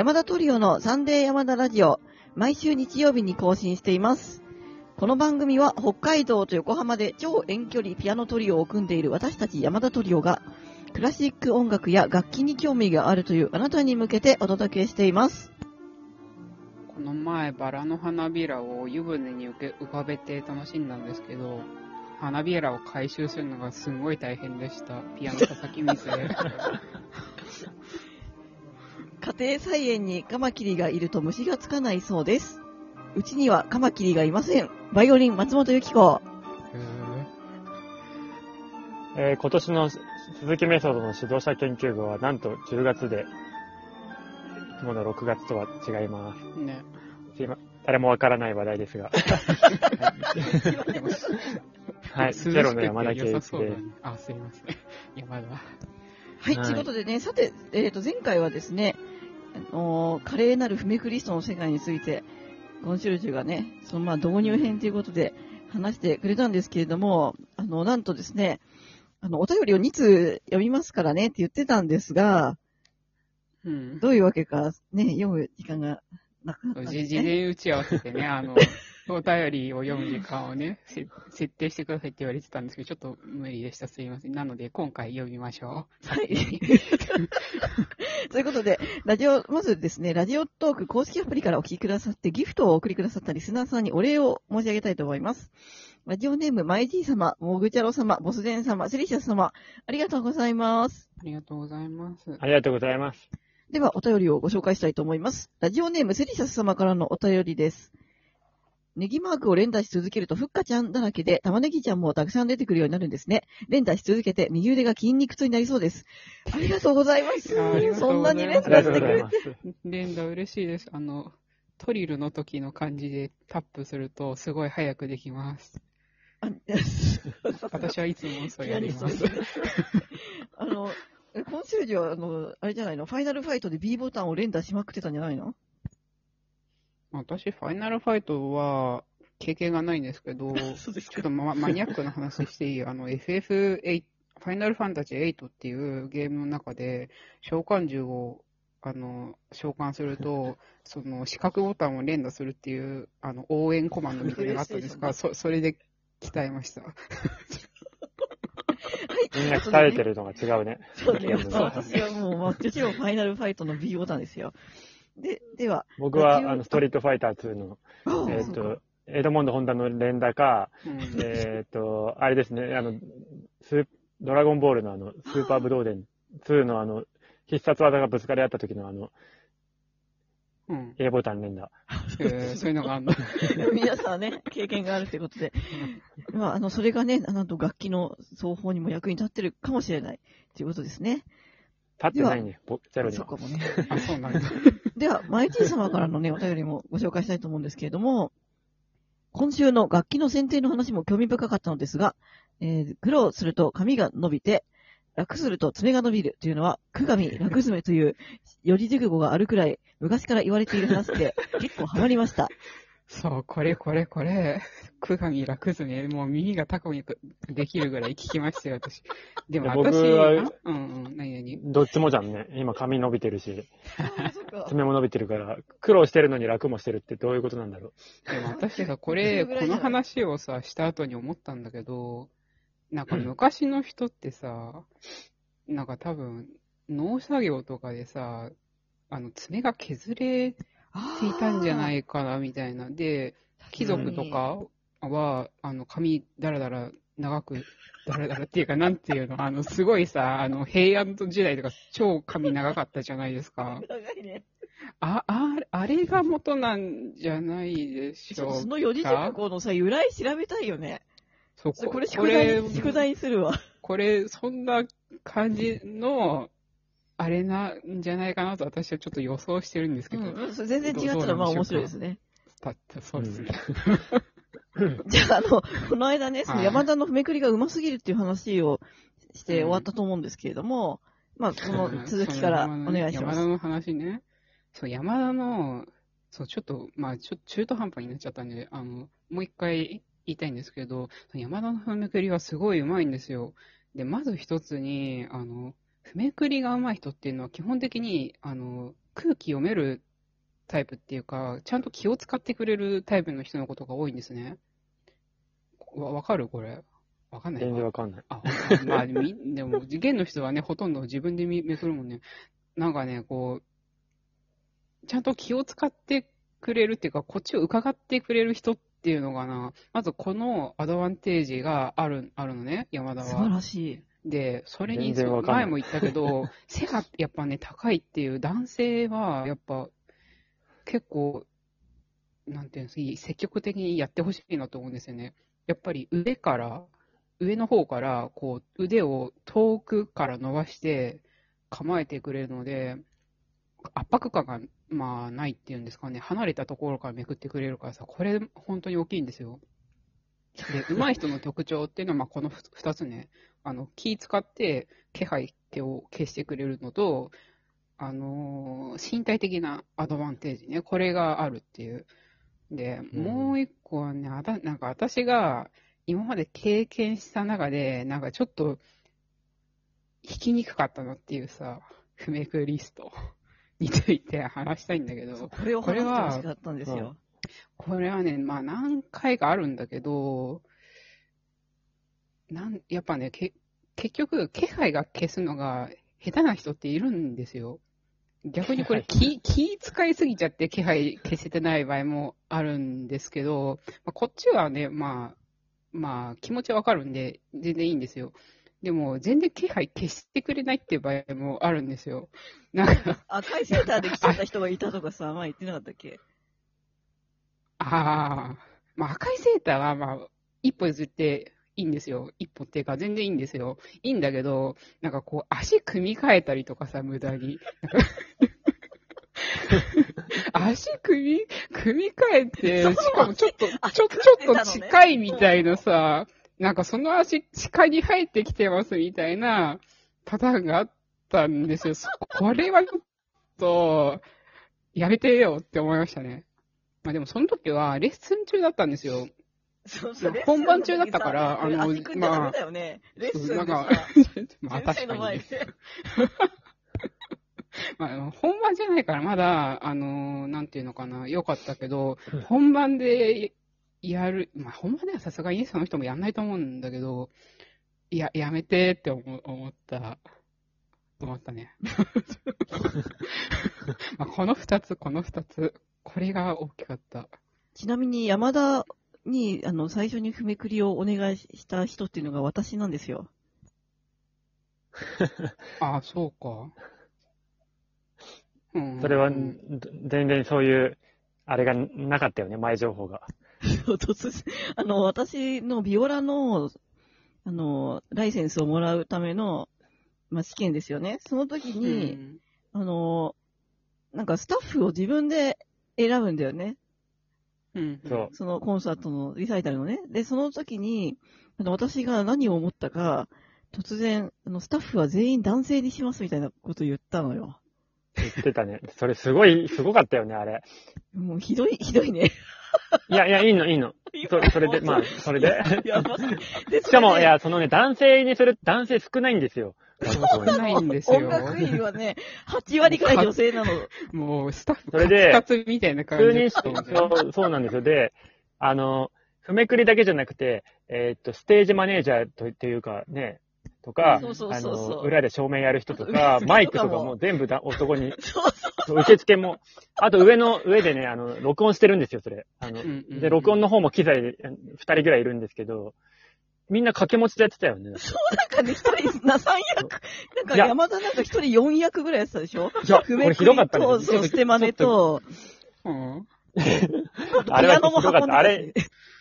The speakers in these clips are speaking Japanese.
山田トリオのサンデー山田ラジオ、毎週日曜日に更新しています。この番組は北海道と横浜で超遠距離ピアノトリオを組んでいる私たち山田トリオが、クラシック音楽や楽器に興味があるというあなたに向けてお届けしています。この前、バラの花びらを湯船に浮かべて楽しんだんですけど、花びらを回収するのがすごい大変でした。ピアノ叩き水で。家庭菜園にカマキリがいると虫がつかないそうです。うちにはカマキリがいません。バイオリン松本由紀子。えー今年の鈴木メソッドの指導者研究部はなんと10月で、いつもの6月とは違います。ね。すいま誰もわからない話題ですが。はい、ゼロの山田圭一で。あ、すいません。山田。はい、はいということでね、さて、えっ、と、前回はですね、あのー華麗なるフメクリストの世界について、コンシェルジュがね、そのまあ導入編ということで話してくれたんですけれども、あの、なんとですね、あの、お便りを2通読みますからねって言ってたんですが、うん。どういうわけかね、読む時間がなくなったですね。事前打ち合わせてね、あの、お便りを読む時間をね、せ設定してくださいって言われてたんですけど、ちょっと無理でした。すいません。なので、今回読みましょはい。ということで、ラジオ、まずですね、ラジオトーク公式アプリからお聞きくださって、ギフトをお送りくださったリスナーさんにお礼を申し上げたいと思います。ラジオネーム、マイジー様、モグチャロ様、ボスデン様、セリシャス様、ありがとうございます。う。ありがとうございます。ありがとうございます。では、お便りをご紹介したいと思います。ラジオネーム、セリシャス様からのお便りです。ネギマークを連打し続けると、ふっかちゃんだらけで、玉ねぎちゃんもたくさん出てくるようになるんですね。連打し続けて、右腕が筋肉痛になりそうです。ありがとうございます。そうんなに連打してくれて。連打嬉しいです。あの、トリルの時の感じでタップすると、すごい早くできます。あ私はいつもそうやります。あの、えコンシェルジュは、あの、あれじゃないの？ファイナルファイトで B ボタンを連打しまくってたんじゃないの？私、ファイナルファイトは経験がないんですけど、そうですちょっとママニアックな話していい？あの、FF8、ファイナルファンタジー8っていうゲームの中で、召喚獣を、あの、召喚すると、その、四角ボタンを連打するっていう、あの、応援コマンドみたいなのがあったんですが、そ、それで鍛えました。みんな鍛えてるのが違うね。そうね。私はもう、もちろんファイナルファイトの B ボタンですよ。で、では、僕は、あの、ストリートファイター2の、あえっ、と、エドモンド・ホンダの連打か、うんえっ、と、あれですね、あの、スードラゴンボールのあの、スーパーブドウデン2のあの、必殺技がぶつかり合った時のあの、うん。A ボタン連打。えーそういうのがあるの。皆さんね、経験があるということで、まあ、あの、それがね、なんと楽器の奏法にも役に立ってるかもしれないということですね。立ってないね、ぼゼロには。そうかもね。あ、そうなんだ。では、マイティ様からのね、お便りもご紹介したいと思うんですけれども、今週の楽器の選定の話も興味深かったのですが、えー苦労すると髪が伸びて、楽すると爪が伸びるというのは、くがみ、楽爪という四字熟語があるくらい昔から言われている話で、結構ハマりました。そう、これこれこれ。くがみ楽ずね。もう耳がタコにできるぐらい聞きましたよ、私。でも私、はあうんうん、何々。どっちもじゃんね。今髪伸びてるし、爪も伸びてるから、苦労してるのに楽もしてるってどういうことなんだろう。でも私さ、こそれ、この話をさ、した後に思ったんだけど、なんか昔の人ってさ、なんか多分、農作業とかでさ、あの、爪が削れていたんじゃないかな、みたいな。で、貴族とかは、あの、髪だらだら長く、だらだらっていうか、なんていうの、あの、すごいさ、あの、平安時代とか超髪長かったじゃないですか。長いね。あ、あ、あれが元なんじゃないでしょうか。その四字熟語のさ、由来調べたいよね。そうそれこれ宿題、宿題にするわ。これ、そんな感じの、あれなんじゃないかなと私はちょっと予想してるんですけど。うん、それ全然違ったらまあ面白いですね。だってそうですね。じゃあ、あの、この間ね、そのはい山田のめくりが上手すぎるっていう話をして終わったと思うんですけれども、まあ、この続きからお願いします。山田の話ね。そう、山田の、そう、ちょっと、まあ、ちょ中途半端になっちゃったんで、あの、もう一回言いたいんですけど、山田の踏めくりはすごい上手いんですよ。で、まず一つに、あの、踏めくりが上手い人っていうのは基本的に、あの、空気読めるタイプっていうか、ちゃんと気を使ってくれるタイプの人のことが多いんですね。わ、わかる？これ。わかんない全か然わかんない。あ、まあ、み、でも、事件の人はね、ほとんど自分で見めくるもんね。なんかね、こう、ちゃんと気を使ってくれるっていうか、こっちを伺ってくれる人っていうのかな。まず、このアドバンテージがある、あるのね、山田素晴は。らしい。で、それに、前も言ったけど、背がやっぱね、高いっていう男性は、やっぱ、結構、なんていうんですか、積極的にやってほしいなと思うんですよね。やっぱり腕から、上の方から、こう、腕を遠くから伸ばして構えてくれるので、圧迫感が、まあ、ないっていうんですかね、離れたところからめくってくれるからさ、これ、本当に大きいんですよ。で、上手い人の特徴っていうのは、まあ、この二つね、あの、気使って気配を消してくれるのと、あのー身体的なアドバンテージね、これがあるっていう。で、うんもう一個はね、あたなんか私が今まで経験した中で、なんかちょっと、弾きにくかったのっていうさ、不明クリスト について話したいんだけど、これを話してほしかったんですよ。これはね、まあ何回かあるんだけど、なん、やっぱね、け、結局、気配が消すのが下手な人っているんですよ。逆にこれ気、気使いすぎちゃって気配消せてない場合もあるんですけど、まあ、こっちはね、まあ、まあ気持ちはわかるんで、全然いいんですよ。でも、全然気配消してくれないっていう場合もあるんですよ。なんか、赤いセーターで来ちゃった人がいたとかさ、前言ってなかったっけ？ああ、まあ赤いセーターはまあ、一歩譲っていいんですよ。一歩っていうか全然いいんですよ。いいんだけど、なんかこう足組み替えたりとかさ、無駄に。足組み、組み替えて、しかもちょっと、足ちょ、組ちょっと近いみたいなさ、なんかその足、地下に入ってきてますみたいなパターンがあったんですよ。そこれはちょっと、やめてよって思いましたね。まあでもその時はレッスン中だったんですよ。そうそう、本番中だったからあの足組んじゃダメだよね。レッスンでなんかさ、まあ確か。まあ本番じゃないからまだ、あのーなんていうのかな、良かったけど、本番でやる、まあ本番ではさすがにその人もやんないと思うんだけど、いや、やめてって思思った、思ったね。まあこの二つ、この二つ、これが大きかった。ちなみに山田に、あの、最初に踏めくりをお願いした人っていうのが私なんですよ。あ あ、そうか。うんそれは、うん全然そういう、あれがなかったよね、前情報が。突然、あの、私のビオラの、あの、ライセンスをもらうための、まあ、試験ですよね。その時に、うんあの、なんかスタッフを自分で選ぶんだよね。うん、そうそのコンサートのリサイタルのね。で、その時に、あの私が何を思ったか、突然、あの、スタッフは全員男性にしますみたいなこと言ったのよ。言ってたね。それすごい、すごかったよね、あれ。もうひどい、ひどいね。いやいや、いいの、いいの。そそれで、まあ、それで。でしかも、い、、や、そのね、男性にする、男性少ないんですよ。少ないんですよ。音楽院はね、8割くらい女性なの。もう、スタッフそれでカツみたいな感じ普通にそう、そうなんですよ。で、あの、譜めくりだけじゃなくて、えーっと、ステージマネージャーとっていうかね、とか、そうそうあの、裏で照明やる人と裏か、マイクとかも全部だ男に、そうそう。受付も、あと上の、上でね、あの、録音してるんですよ、それ。あのう、んうんうんで、録音の方も機材で二人ぐらいいるんですけど、みんな掛け持ちでやってたよね。そう、なんかね、一人、な、三役。なんかいや山田なんか一人四役ぐらいやってたでしょ？いや、これひどかったと、ね。そう、捨て真似と、うんあれはピアノも運んでたしあれ、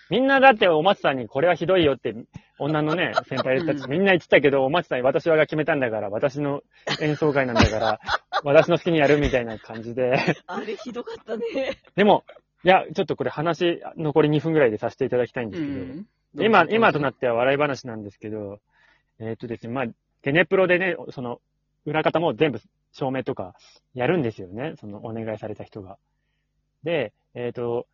みんなだってお松さんにこれはひどいよって、女のね、先輩たちみんな言ってたけど、お松さんに私はが決めたんだから、私の演奏会なんだから、私の好きにやるみたいな感じで。あれひどかったね。でも、いや、ちょっとこれ話、残り2分ぐらいでさせていただきたいんですけど、うん今、今となっては笑い話なんですけど、えーっとですね、まあ、ゲネプロでね、その、裏方も全部照明とかやるんですよね。その、お願いされた人が。で、えーっと、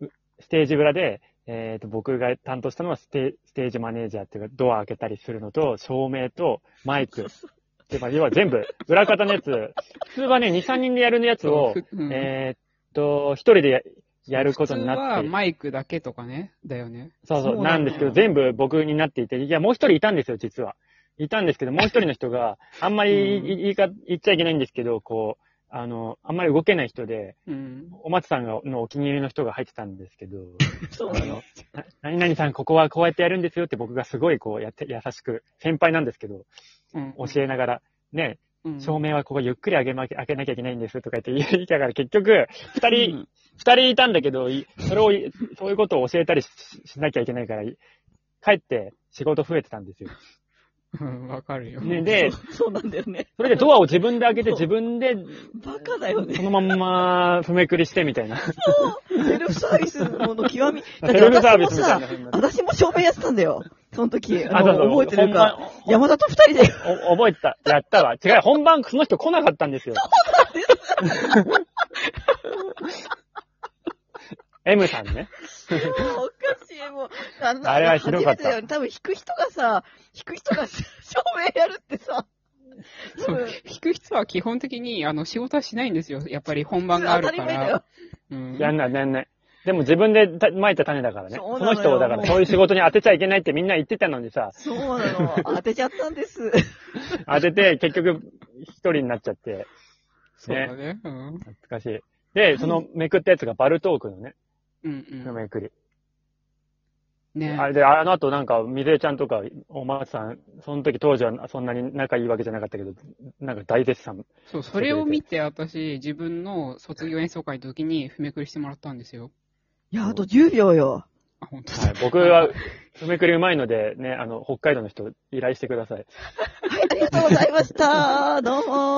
うステージ裏で、えーっと、僕が担当したのはステステージマネージャーっていうか、ドア開けたりするのと、照明とマイク で、まあ、要は全部、裏方のやつ、普通はね、2、3人でやるやつをえーっと、一人でややることになって、マイクだけとかね、だよね。そうそう、なんんですけど、全部僕になっていて、いや、もう一人いたんですよ、実は。いたんですけど、もう一人の人が、あんまり言いか言っちゃいけないんですけど、こう、あの、あんまり動けない人で、うん。お松さんがのお気に入りの人が入ってたんですけど、そうなの。な何々さん、ここはこうやってやるんですよって僕がすごいこうやって、優しく、先輩なんですけど、うん。教えながら、ね、うん照明はここゆっくり上げま、開けなきゃいけないんですとか言って言いながら結局、二う人、ん二人いたんだけど、いそれをい、そういうことを教えたりししなきゃいけないから、い帰って仕事増えてたんですよ。うん、わかるよ。ね、で、そうそうなんだよね。それでドアを自分で開けてそう自分で、バカだよねそ。のまんま、踏めくりしてみたいな。セルフサービスの極み。セルフサービスみたいな。私も照明やってたんだよ。その時。あの、そう。覚えてるか。山田と二人で。お覚えてた。やったわ。違う、本番その人来なかったんですよ。M さんね。おかしい、もう。あのあれはひどかった多分弾く人がさ、弾く人が照明やるってさ、多分弾く人は基本的に、あの、仕事はしないんですよ。やっぱり本番があるから当たり前だよ。。うん。やんない、やんない。でも自分でた蒔いた種だからね。そそうなのよの人をだからそういう仕事に当てちゃいけないってみんな言ってたのにさ、そうなの。当てちゃったんです。当てて結局一人になっちゃって、そうだね。うん。懐かしい。で、そのめくったやつがバルトークのね、うんうん。めくり。ねあれで、あの後なんか、みずえちゃんとか、お松さん、その時当時はそんなに仲いいわけじゃなかったけど、なんか大絶賛。そう、それを見て私、自分の卒業演奏会の時に踏めくりしてもらったんですよ。いや、あと10秒よ。あ、本当はい、僕は、めくりうまいので、ね、あの、北海道の人、依頼してください。はい、ありがとうございました。どうも。